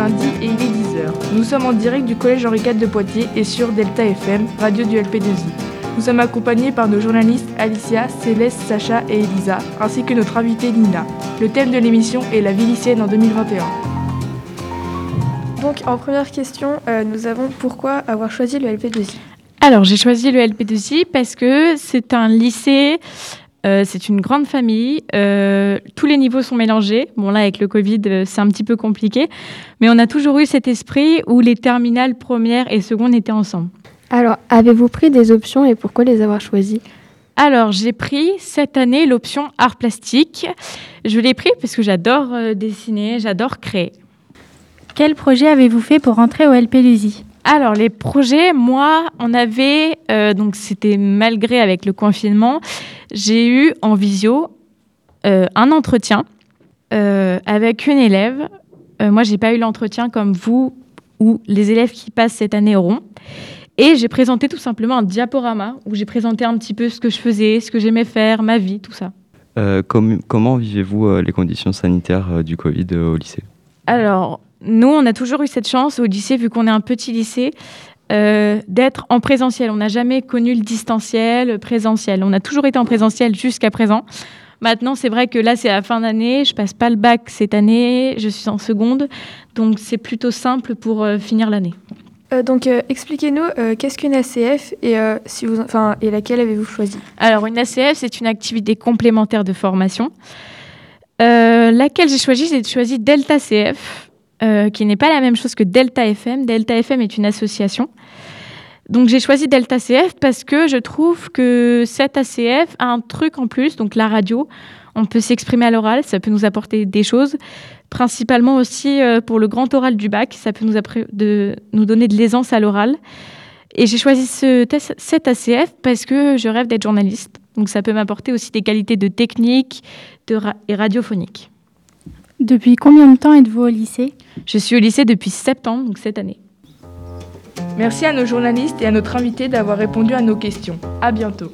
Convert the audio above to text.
et il est 10h. Nous sommes en direct du collège Henri IV de Poitiers et sur Delta FM, radio du LP2I. Nous sommes accompagnés par nos journalistes Alicia, Céleste, Sacha et Elisa, ainsi que notre invitée Nina. Le thème de l'émission est la vie lycéenne en 2021. Donc en première question, euh, nous avons pourquoi avoir choisi le LP2I Alors j'ai choisi le LP2I parce que c'est un lycée euh, c'est une grande famille. Euh, tous les niveaux sont mélangés. Bon, là, avec le Covid, euh, c'est un petit peu compliqué. Mais on a toujours eu cet esprit où les terminales première et seconde étaient ensemble. Alors, avez-vous pris des options et pourquoi les avoir choisies? Alors, j'ai pris cette année l'option art plastique. Je l'ai pris parce que j'adore dessiner, j'adore créer. Quel projet avez-vous fait pour rentrer au LP alors les projets, moi, on avait, donc c'était malgré avec le confinement, j'ai eu en visio euh, un entretien euh, avec une élève. Euh, moi, j'ai pas eu l'entretien comme vous ou les élèves qui passent cette année auront. Et j'ai présenté tout simplement un diaporama où j'ai présenté un petit peu ce que je faisais, ce que j'aimais faire, ma vie, tout ça. comment vivez-vous les conditions sanitaires du Covid au lycée? Alors, nous, on a toujours eu cette chance au lycée, vu qu'on est un petit lycée, euh, d'être en présentiel. On n'a jamais connu le distanciel, le présentiel. On a toujours été en présentiel jusqu'à présent. Maintenant, c'est vrai que là, c'est la fin d'année. Je passe pas le bac cette année. Je suis en seconde. Donc, c'est plutôt simple pour euh, finir l'année. Euh, donc, expliquez-nous qu'est-ce qu'une ACF et, si vous, et laquelle avez-vous choisi? Alors, une ACF, c'est une activité complémentaire de formation. laquelle j'ai choisi? J'ai choisi Delta CF. Euh, qui n'est pas la même chose que Delta FM. Delta FM est une association. Donc j'ai choisi Delta CF parce que je trouve que cette ACF a un truc en plus, donc la radio. On peut s'exprimer à l'oral, ça peut nous apporter des choses, principalement aussi euh, pour le grand oral du bac, ça peut nous, donner de l'aisance à l'oral. Et j'ai choisi ce, cette ACF parce que je rêve d'être journaliste. Donc ça peut m'apporter aussi des qualités de technique de et radiophonique. Depuis combien de temps êtes-vous au lycée? Je suis au lycée depuis septembre, donc cette année. Merci à nos journalistes et à notre invité d'avoir répondu à nos questions. À bientôt.